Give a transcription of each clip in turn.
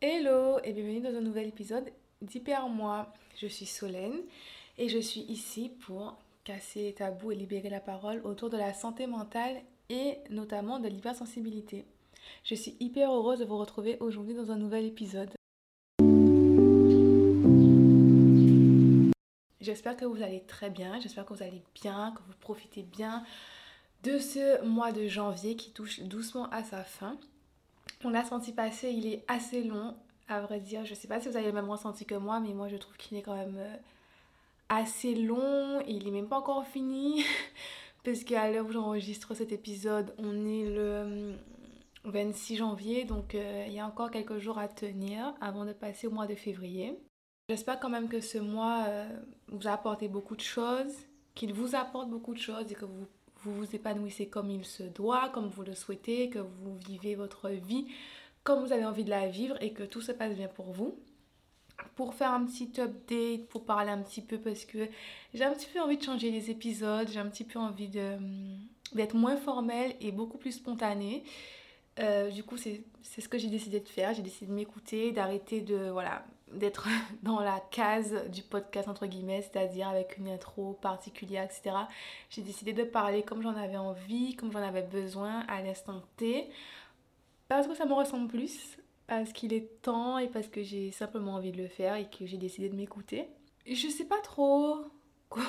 Hello et bienvenue dans un nouvel épisode d'Hyper Moi. Je suis Solène et je suis ici pour casser les tabous et libérer la parole autour de la santé mentale et notamment de l'hypersensibilité. Je suis hyper heureuse de vous retrouver aujourd'hui dans un nouvel épisode. J'espère que vous allez très bien, j'espère que vous allez bien, que vous profitez bien de ce mois de janvier qui touche doucement à sa fin. On l'a senti passer, il est assez long, à vrai dire. Je sais pas si vous avez le même ressenti que moi, mais moi je trouve qu'il est quand même euh, assez long. Il est même pas encore fini. parce qu'à l'heure où j'enregistre cet épisode, on est le 26 euh, janvier, donc euh, il y a encore quelques jours à tenir avant de passer au mois de février. J'espère quand même que ce mois vous a apporté beaucoup de choses, qu'il vous apporte beaucoup de choses et que vous vous vous épanouissez comme il se doit, comme vous le souhaitez, que vous vivez votre vie comme vous avez envie de la vivre et que tout se passe bien pour vous. Pour faire un petit update, pour parler un petit peu parce que j'ai un petit peu envie de changer les épisodes, j'ai un petit peu envie d'être moins formel et beaucoup plus spontané. Euh, du coup, c'est ce que j'ai décidé de faire. J'ai décidé de m'écouter, d'arrêter de voilà d'être dans la case du podcast entre guillemets, c'est-à-dire avec une intro particulière, etc. J'ai décidé de parler comme j'en avais envie, comme j'en avais besoin à l'instant T, parce que ça me ressemble plus, parce qu'il est temps et parce que j'ai simplement envie de le faire et que j'ai décidé de m'écouter. Je sais pas trop quoi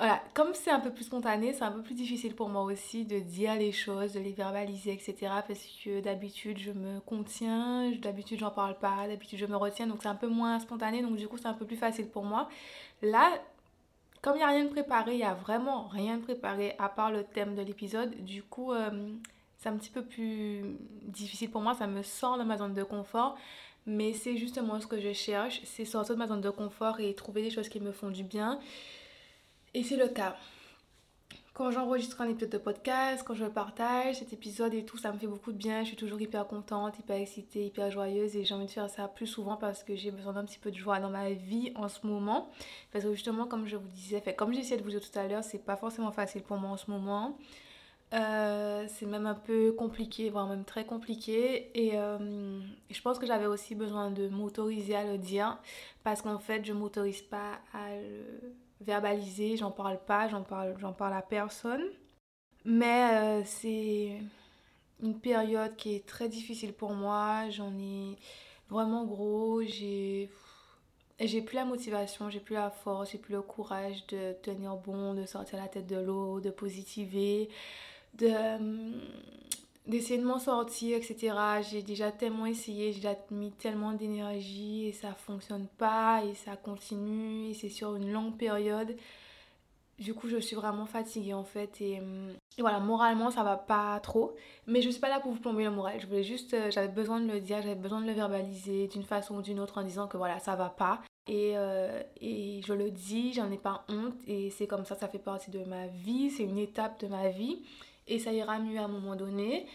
voilà, comme c'est un peu plus spontané, c'est un peu plus difficile pour moi aussi de dire les choses, de les verbaliser, etc. Parce que d'habitude, je me contiens, d'habitude, j'en parle pas, d'habitude, je me retiens, donc c'est un peu moins spontané, donc du coup, c'est un peu plus facile pour moi. Là, comme il n'y a rien de préparé, il n'y a vraiment rien de préparé à part le thème de l'épisode, du coup, euh, c'est un petit peu plus difficile pour moi, ça me sort de ma zone de confort. Mais c'est justement ce que je cherche, c'est sortir de ma zone de confort et trouver des choses qui me font du bien. Et c'est le cas. Quand j'enregistre un épisode de podcast, quand je partage cet épisode et tout, ça me fait beaucoup de bien. Je suis toujours hyper contente, hyper excitée, hyper joyeuse et j'ai envie de faire ça plus souvent parce que j'ai besoin d'un petit peu de joie dans ma vie en ce moment. Parce que justement, comme je vous disais, comme j'essayais de vous dire tout à l'heure, c'est pas forcément facile pour moi en ce moment. Euh, c'est même un peu compliqué, voire même très compliqué. Et euh, je pense que j'avais aussi besoin de m'autoriser à le dire parce qu'en fait, je m'autorise pas à le verbaliser, j'en parle pas, j'en parle, j'en parle à personne. Mais euh, c'est une période qui est très difficile pour moi, j'en ai vraiment gros, j'ai j'ai plus la motivation, j'ai plus la force, j'ai plus le courage de tenir bon, de sortir la tête de l'eau, de positiver, de d'essayer de m'en sortir, etc. J'ai déjà tellement essayé, j'ai mis tellement d'énergie et ça fonctionne pas et ça continue et c'est sur une longue période. Du coup, je suis vraiment fatiguée en fait et, voilà, moralement ça va pas trop. Mais je suis pas là pour vous plomber le moral. Je voulais juste, euh, j'avais besoin de le dire, j'avais besoin de le verbaliser d'une façon ou d'une autre en disant que voilà, ça va pas. Et, euh, et je le dis, j'en ai pas honte et c'est comme ça, ça fait partie de ma vie, c'est une étape de ma vie et ça ira mieux à un moment donné.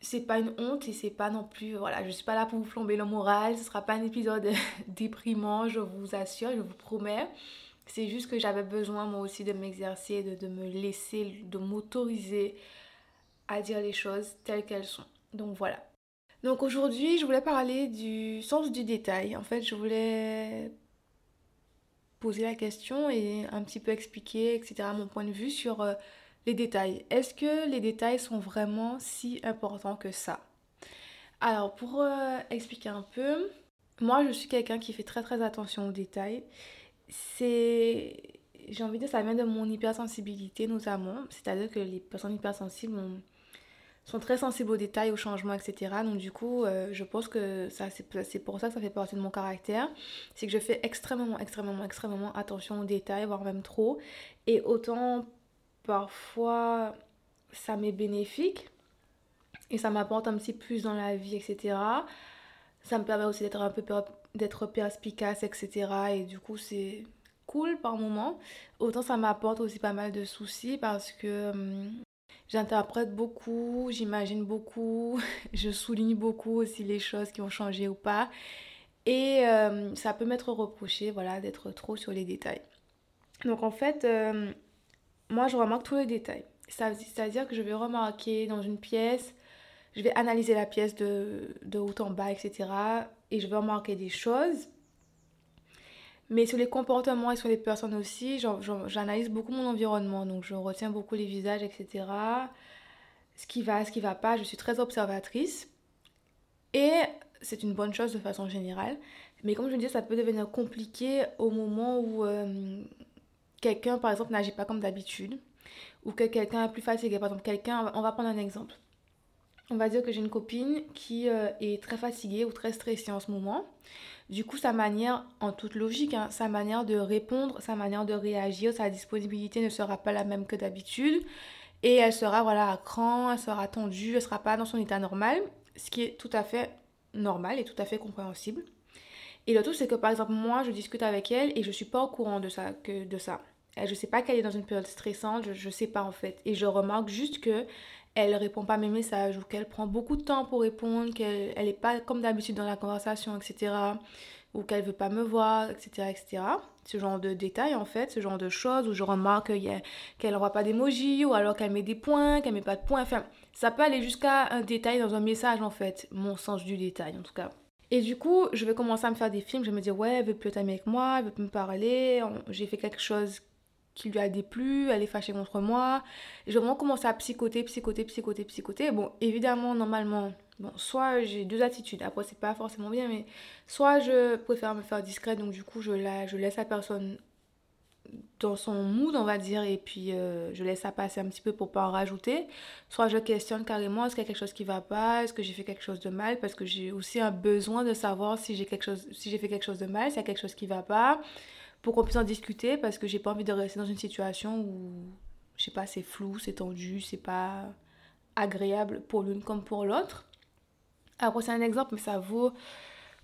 C'est pas une honte et c'est pas non plus, voilà, je suis pas là pour vous plomber le moral, ce sera pas un épisode déprimant, je vous assure, je vous promets. C'est juste que j'avais besoin moi aussi de m'exercer, de, de me laisser, de m'autoriser à dire les choses telles qu'elles sont. Donc voilà. Donc aujourd'hui, je voulais parler du sens du détail. En fait, je voulais poser la question et un petit peu expliquer, etc., mon point de vue sur euh, les détails. Est-ce que les détails sont vraiment si importants que ça? Alors, pour euh, expliquer un peu, moi je suis quelqu'un qui fait très très attention aux détails. C'est. J'ai envie de dire, ça vient de mon hypersensibilité notamment. C'est-à-dire que les personnes hypersensibles sont très sensibles aux détails, aux changements, etc. Donc du coup, euh, je pense que ça c'est pour ça que ça fait partie de mon caractère. C'est que je fais extrêmement, extrêmement, extrêmement attention aux détails, voire même trop. Et autant parfois ça m'est bénéfique et ça m'apporte un petit plus dans la vie, etc. Ça me permet aussi d'être un peu d'être perspicace, etc. Et du coup, c'est cool par moment. Autant ça m'apporte aussi pas mal de soucis parce que hum, j'interprète beaucoup, j'imagine beaucoup, je souligne beaucoup aussi les choses qui ont changé ou pas. Et hum, ça peut m'être reproché, voilà, d'être trop sur les détails. Donc en fait, hum, moi je remarque tous les détails. C'est-à-dire que je vais remarquer dans une pièce je vais analyser la pièce de, de haut en bas, etc. Et je vais remarquer des choses. Mais sur les comportements et sur les personnes aussi, j'analyse beaucoup mon environnement. Donc je retiens beaucoup les visages, etc. Ce qui va, ce qui va pas. Je suis très observatrice. Et c'est une bonne chose de façon générale. Mais comme je le dis, ça peut devenir compliqué au moment où euh, quelqu'un, par exemple, n'agit pas comme d'habitude. Ou que quelqu'un est plus fatigué. Par exemple, quelqu'un, on va prendre un exemple. On va dire que j'ai une copine qui euh, est très fatiguée ou très stressée en ce moment. Du coup, sa manière, en toute logique, hein, sa manière de répondre, sa manière de réagir, sa disponibilité ne sera pas la même que d'habitude. Et elle sera voilà, à cran, elle sera tendue, elle ne sera pas dans son état normal, ce qui est tout à fait normal et tout à fait compréhensible. Et le tout, c'est que par exemple, moi, je discute avec elle et je suis pas au courant de ça. Que de ça. Je sais pas qu'elle est dans une période stressante, je ne sais pas en fait. Et je remarque juste que elle répond pas à mes messages ou qu'elle prend beaucoup de temps pour répondre, qu'elle n'est pas comme d'habitude dans la conversation, etc. Ou qu'elle veut pas me voir, etc., etc. Ce genre de détails, en fait, ce genre de choses où je remarque qu'elle n'aura pas d'emoji ou alors qu'elle met des points, qu'elle met pas de points. Enfin, ça peut aller jusqu'à un détail dans un message, en fait. Mon sens du détail, en tout cas. Et du coup, je vais commencer à me faire des films. Je vais me dire, ouais, elle veut plus être amie avec moi, elle veut plus me parler. J'ai fait quelque chose qui lui a déplu, elle est fâchée contre moi. Et j'ai vraiment commencé à psychoter, psychoter, psychoter, psychoter. Bon, évidemment, normalement, bon, soit j'ai deux attitudes. Après, c'est pas forcément bien, mais soit je préfère me faire discrète, donc du coup, je, la, je laisse la personne dans son mood, on va dire, et puis euh, je laisse ça passer un petit peu pour pas en rajouter. Soit je questionne carrément, est-ce qu'il y a quelque chose qui va pas, est-ce que j'ai fait quelque chose de mal, parce que j'ai aussi un besoin de savoir si j'ai quelque chose, si j'ai fait quelque chose de mal, s'il y a quelque chose qui va pas pour qu'on puisse en discuter parce que j'ai pas envie de rester dans une situation où, je sais pas, c'est flou, c'est tendu, c'est pas agréable pour l'une comme pour l'autre. Après, c'est un exemple, mais ça vaut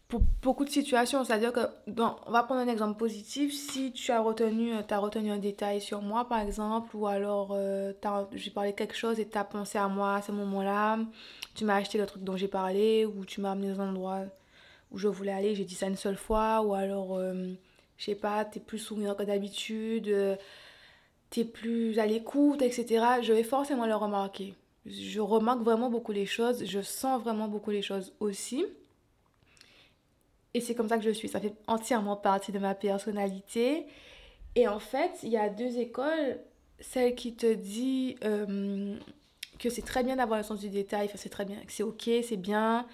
pour beaucoup de situations. C'est-à-dire que, on va prendre un exemple positif. Si tu as retenu, as retenu un détail sur moi, par exemple, ou alors euh, j'ai parlé de quelque chose et tu as pensé à moi à ce moment-là, tu m'as acheté le truc dont j'ai parlé, ou tu m'as amené dans un endroit où je voulais aller, j'ai dit ça une seule fois, ou alors. Euh, je sais pas, t'es plus souriant que d'habitude, euh, t'es plus à l'écoute, etc. Je vais forcément le remarquer. Je remarque vraiment beaucoup les choses, je sens vraiment beaucoup les choses aussi. Et c'est comme ça que je suis, ça fait entièrement partie de ma personnalité. Et en fait, il y a deux écoles, celle qui te dit euh, que c'est très bien d'avoir le sens du détail, c'est très bien, que c'est ok, c'est bien,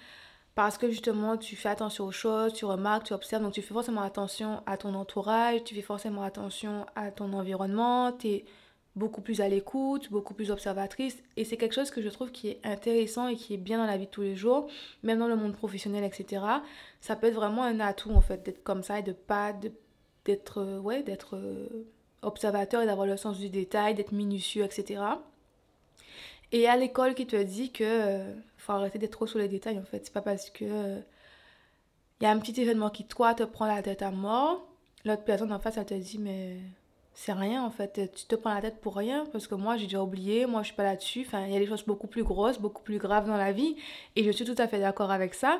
parce que justement tu fais attention aux choses, tu remarques, tu observes, donc tu fais forcément attention à ton entourage, tu fais forcément attention à ton environnement, tu es beaucoup plus à l'écoute, beaucoup plus observatrice, et c'est quelque chose que je trouve qui est intéressant et qui est bien dans la vie de tous les jours, même dans le monde professionnel, etc. Ça peut être vraiment un atout en fait d'être comme ça et de pas d'être euh, ouais d'être euh, observateur et d'avoir le sens du détail, d'être minutieux, etc. Et à l'école qui te dit que euh, faut arrêter d'être trop sur les détails en fait. C'est pas parce que il y a un petit événement qui toi te prend la tête à mort, l'autre personne en face elle te dit mais c'est rien en fait, tu te prends la tête pour rien parce que moi j'ai déjà oublié, moi je suis pas là-dessus. Enfin, il y a des choses beaucoup plus grosses, beaucoup plus graves dans la vie et je suis tout à fait d'accord avec ça.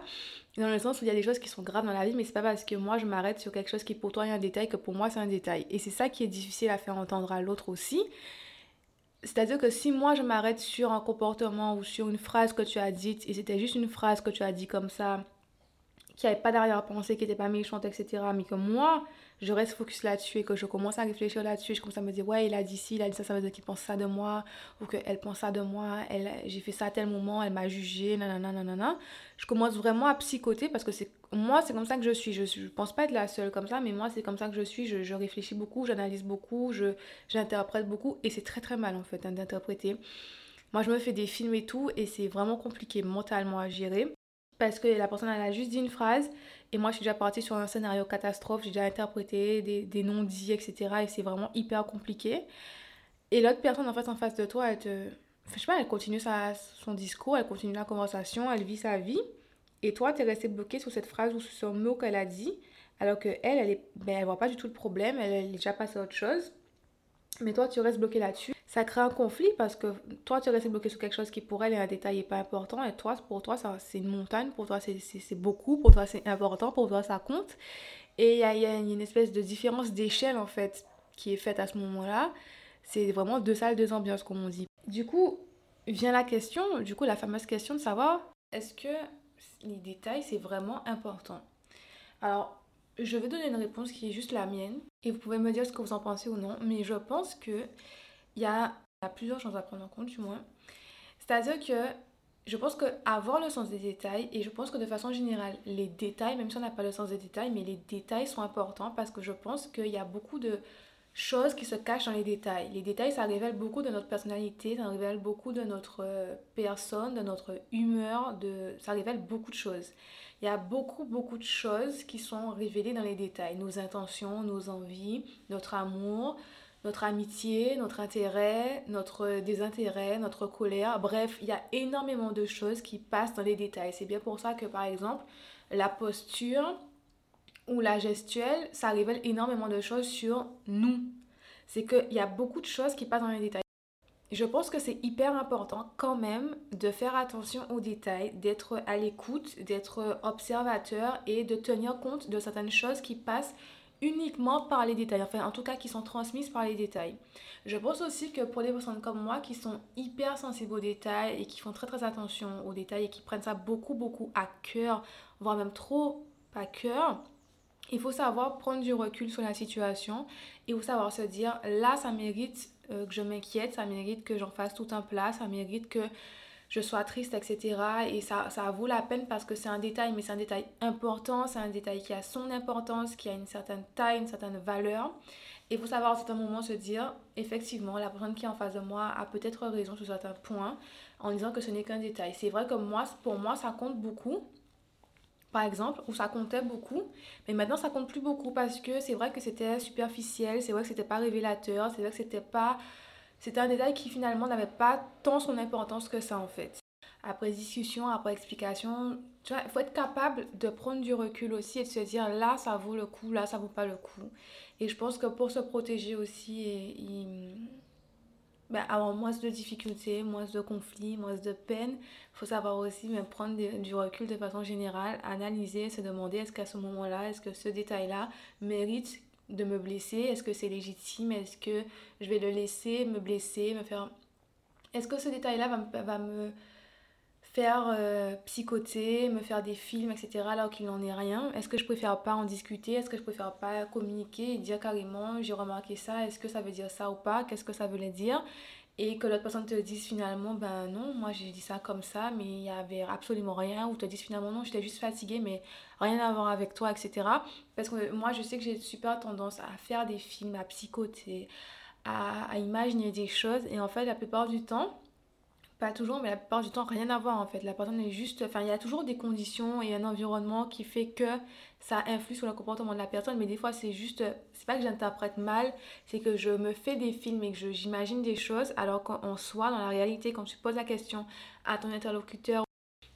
Dans le sens où il y a des choses qui sont graves dans la vie, mais c'est pas parce que moi je m'arrête sur quelque chose qui pour toi est un détail que pour moi c'est un détail. Et c'est ça qui est difficile à faire entendre à l'autre aussi. C'est-à-dire que si moi je m'arrête sur un comportement ou sur une phrase que tu as dite et c'était juste une phrase que tu as dit comme ça, qui n'avait pas d'arrière-pensée, qui n'était pas méchante, etc., mais que moi je reste focus là-dessus et que je commence à réfléchir là-dessus, je commence à me dire, ouais, il a dit ci, il a dit ça, ça veut dire qu'il pense ça de moi, ou qu'elle pense ça de moi, elle, j'ai fait ça à tel moment, elle m'a jugé, nanana, nanana. Je commence vraiment à psychoter parce que c'est, moi, c'est comme ça que je suis. Je, je pense pas être la seule comme ça, mais moi, c'est comme ça que je suis. Je, je réfléchis beaucoup, j'analyse beaucoup, je, j'interprète beaucoup, et c'est très très mal en fait hein, d'interpréter. Moi, je me fais des films et tout, et c'est vraiment compliqué mentalement à gérer parce que la personne elle a juste dit une phrase et moi je suis déjà partie sur un scénario catastrophe, j'ai déjà interprété des, des non-dits, etc. Et c'est vraiment hyper compliqué. Et l'autre personne en fait en face de toi, elle te. je sais pas, elle continue sa, son discours, elle continue la conversation, elle vit sa vie. Et toi, tu es resté bloqué sur cette phrase ou sur ce mot qu'elle a dit. Alors que elle, elle, est, ben, voit pas du tout le problème, elle, elle est déjà passée à autre chose. Mais toi, tu restes bloqué là-dessus ça crée un conflit parce que toi, tu restes bloqué sur quelque chose qui pour elle est un détail et pas important. Et toi, pour toi, c'est une montagne. Pour toi, c'est beaucoup. Pour toi, c'est important. Pour toi, ça compte. Et il y a, y a, une espèce de différence d'échelle, en fait, qui est faite à ce moment-là. C'est vraiment deux salles, deux ambiances, comme on dit. Du coup, vient la question, du coup la fameuse question de savoir est-ce que les détails c'est vraiment important? Alors je vais donner une réponse qui est juste la mienne et vous pouvez me dire ce que vous en pensez ou non, mais je pense que il y a, plusieurs choses à prendre en compte du moins. C'est-à-dire que je pense que avoir le sens des détails, et je pense que de façon générale, les détails, même si on n'a pas le sens des détails, mais les détails sont importants parce que je pense qu'il y a beaucoup de choses qui se cachent dans les détails. Les détails, ça révèle beaucoup de notre personnalité, ça révèle beaucoup de notre euh, personne, de notre humeur, de... ça révèle beaucoup de choses. Il y a beaucoup, beaucoup de choses qui sont révélées dans les détails. Nos intentions, nos envies, notre amour, notre amitié, notre intérêt, notre désintérêt, notre colère. Bref, il y a énormément de choses qui passent dans les détails. C'est bien pour ça que, par exemple, la posture ou la gestuelle, ça révèle énormément de choses sur nous. C'est qu'il y a beaucoup de choses qui passent dans les détails. Je pense que c'est hyper important quand même de faire attention aux détails, d'être à l'écoute, d'être observateur et de tenir compte de certaines choses qui passent uniquement par les détails, enfin en tout cas qui sont transmises par les détails. Je pense aussi que pour les personnes comme moi qui sont hyper sensibles aux détails et qui font très très attention aux détails et qui prennent ça beaucoup beaucoup à cœur, voire même trop à cœur, il faut savoir prendre du recul sur la situation et savoir se dire là ça mérite euh, que je m'inquiète, ça mérite que j'en fasse tout un plat, ça mérite que je sois triste, etc. Et ça, ça vaut la peine parce que c'est un détail, mais c'est un détail important, c'est un détail qui a son importance, qui a une certaine taille, une certaine valeur. Et il faut savoir à certains moments se dire, effectivement, la personne qui est en face de moi a peut-être raison sur certains points, en disant que ce n'est qu'un détail. C'est vrai que moi, pour moi, ça compte beaucoup par exemple, ou ça comptait beaucoup, mais maintenant ça compte plus beaucoup parce que c'est vrai que c'était superficiel, c'est vrai que c'était pas révélateur, c'est vrai que c'était pas c'est un détail qui finalement n'avait pas tant son importance que ça en fait. Après discussion, après explication, tu vois, il faut être capable de prendre du recul aussi et de se dire là ça vaut le coup, là ça vaut pas le coup. Et je pense que pour se protéger aussi et, ben, avoir moins de difficultés, moins de conflits, moins de peine, il faut savoir aussi mais prendre du recul de façon générale, analyser, se demander est-ce qu'à ce moment-là, est-ce que ce détail-là mérite de me blesser? Est-ce que c'est légitime? Est-ce que je vais le laisser me blesser, me faire... Est-ce que ce détail-là va, me faire euh, psychoter, me faire des films, etc. alors qu'il n'en est rien? Est-ce que je préfère pas en discuter? Est-ce que je préfère pas communiquer et dire carrément j'ai remarqué ça, est-ce que ça veut dire ça ou pas? Qu'est-ce que ça voulait dire? Et que l'autre personne te dise finalement ben non moi j'ai dit ça comme ça mais il y avait absolument rien ou te dise finalement non j'étais juste fatiguée mais rien à voir avec toi etc parce que moi je sais que j'ai super tendance à faire des films à psychoter à imaginer des choses et en fait la plupart du temps pas toujours, mais la plupart du temps, rien à voir en fait. La personne est juste. Enfin, il y a toujours des conditions et un environnement qui fait que ça influe sur le comportement de la personne, mais des fois, c'est juste. C'est pas que j'interprète mal, c'est que je me fais des films et que j'imagine des choses, alors qu'en soit, dans la réalité, quand tu poses la question à ton interlocuteur,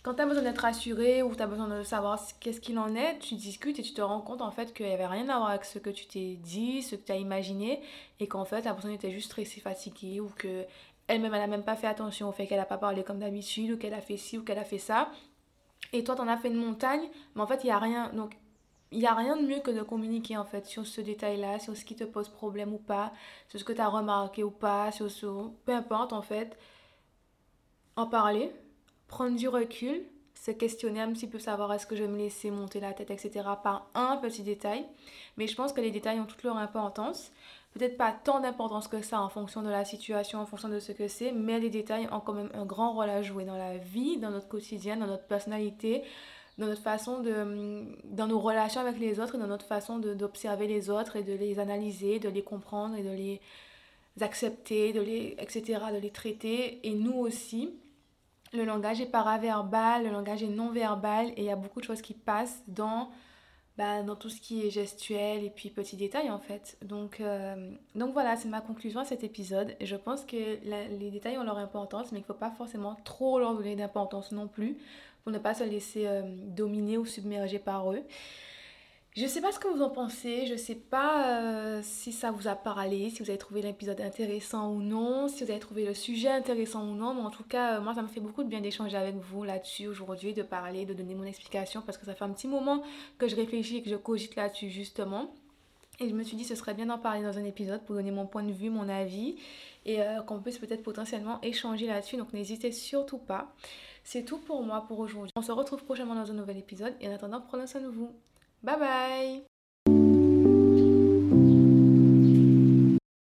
quand tu as besoin d'être rassuré ou tu as besoin de savoir qu'est-ce qu'il en est, tu discutes et tu te rends compte en fait qu'il n'y avait rien à voir avec ce que tu t'es dit, ce que tu as imaginé, et qu'en fait la personne était juste stressée, fatiguée ou que elle-même, elle n'a même pas fait attention au fait qu'elle n'a pas parlé comme d'habitude, ou qu'elle a fait ci, ou qu'elle a fait ça. Et toi, t'en as fait une montagne, mais en fait, il n'y a rien. Donc, il n'y a rien de mieux que de communiquer, en fait, sur ce détail-là, sur ce qui te pose problème ou pas, sur ce que tu as remarqué ou pas, sur ce... Peu importe, en fait. En parler, prendre du recul, se questionner un petit peu, savoir est-ce que je vais me laisser monter la tête, etc. par un petit détail. Mais je pense que les détails ont toute leur importance peut-être pas tant d'importance que ça en fonction de la situation, en fonction de ce que c'est, mais les détails ont quand même un grand rôle à jouer dans la vie, dans notre quotidien, dans notre personnalité, dans notre façon de dans nos relations avec les autres et dans notre façon d'observer les autres et de les analyser, de les comprendre et de les accepter, de les etc., de les traiter et nous aussi. Le langage est paraverbal, le langage est non verbal et il y a beaucoup de choses qui passent dans bah, dans tout ce qui est gestuel et puis petits détails en fait. Donc, euh, voilà, c'est ma conclusion à cet épisode. Je pense que les détails ont leur importance, mais il ne faut pas forcément trop leur donner d'importance non plus pour ne pas se laisser euh, dominer ou submerger par eux. Je sais pas ce que vous en pensez, je sais pas euh, si ça vous a parlé, si vous avez trouvé l'épisode intéressant ou non, si vous avez trouvé le sujet intéressant ou non, mais en tout cas, euh, moi ça me fait beaucoup de bien d'échanger avec vous là-dessus aujourd'hui, de parler, de donner mon explication parce que ça fait un petit moment que je réfléchis et que je cogite là-dessus justement. Et je me suis dit ce serait bien d'en parler dans un épisode pour donner mon point de vue, mon avis et euh, qu'on puisse peut-être potentiellement échanger là-dessus. Donc n'hésitez surtout pas. C'est tout pour moi pour aujourd'hui. On se retrouve prochainement dans un nouvel épisode et en attendant, prenez soin de vous. Bye bye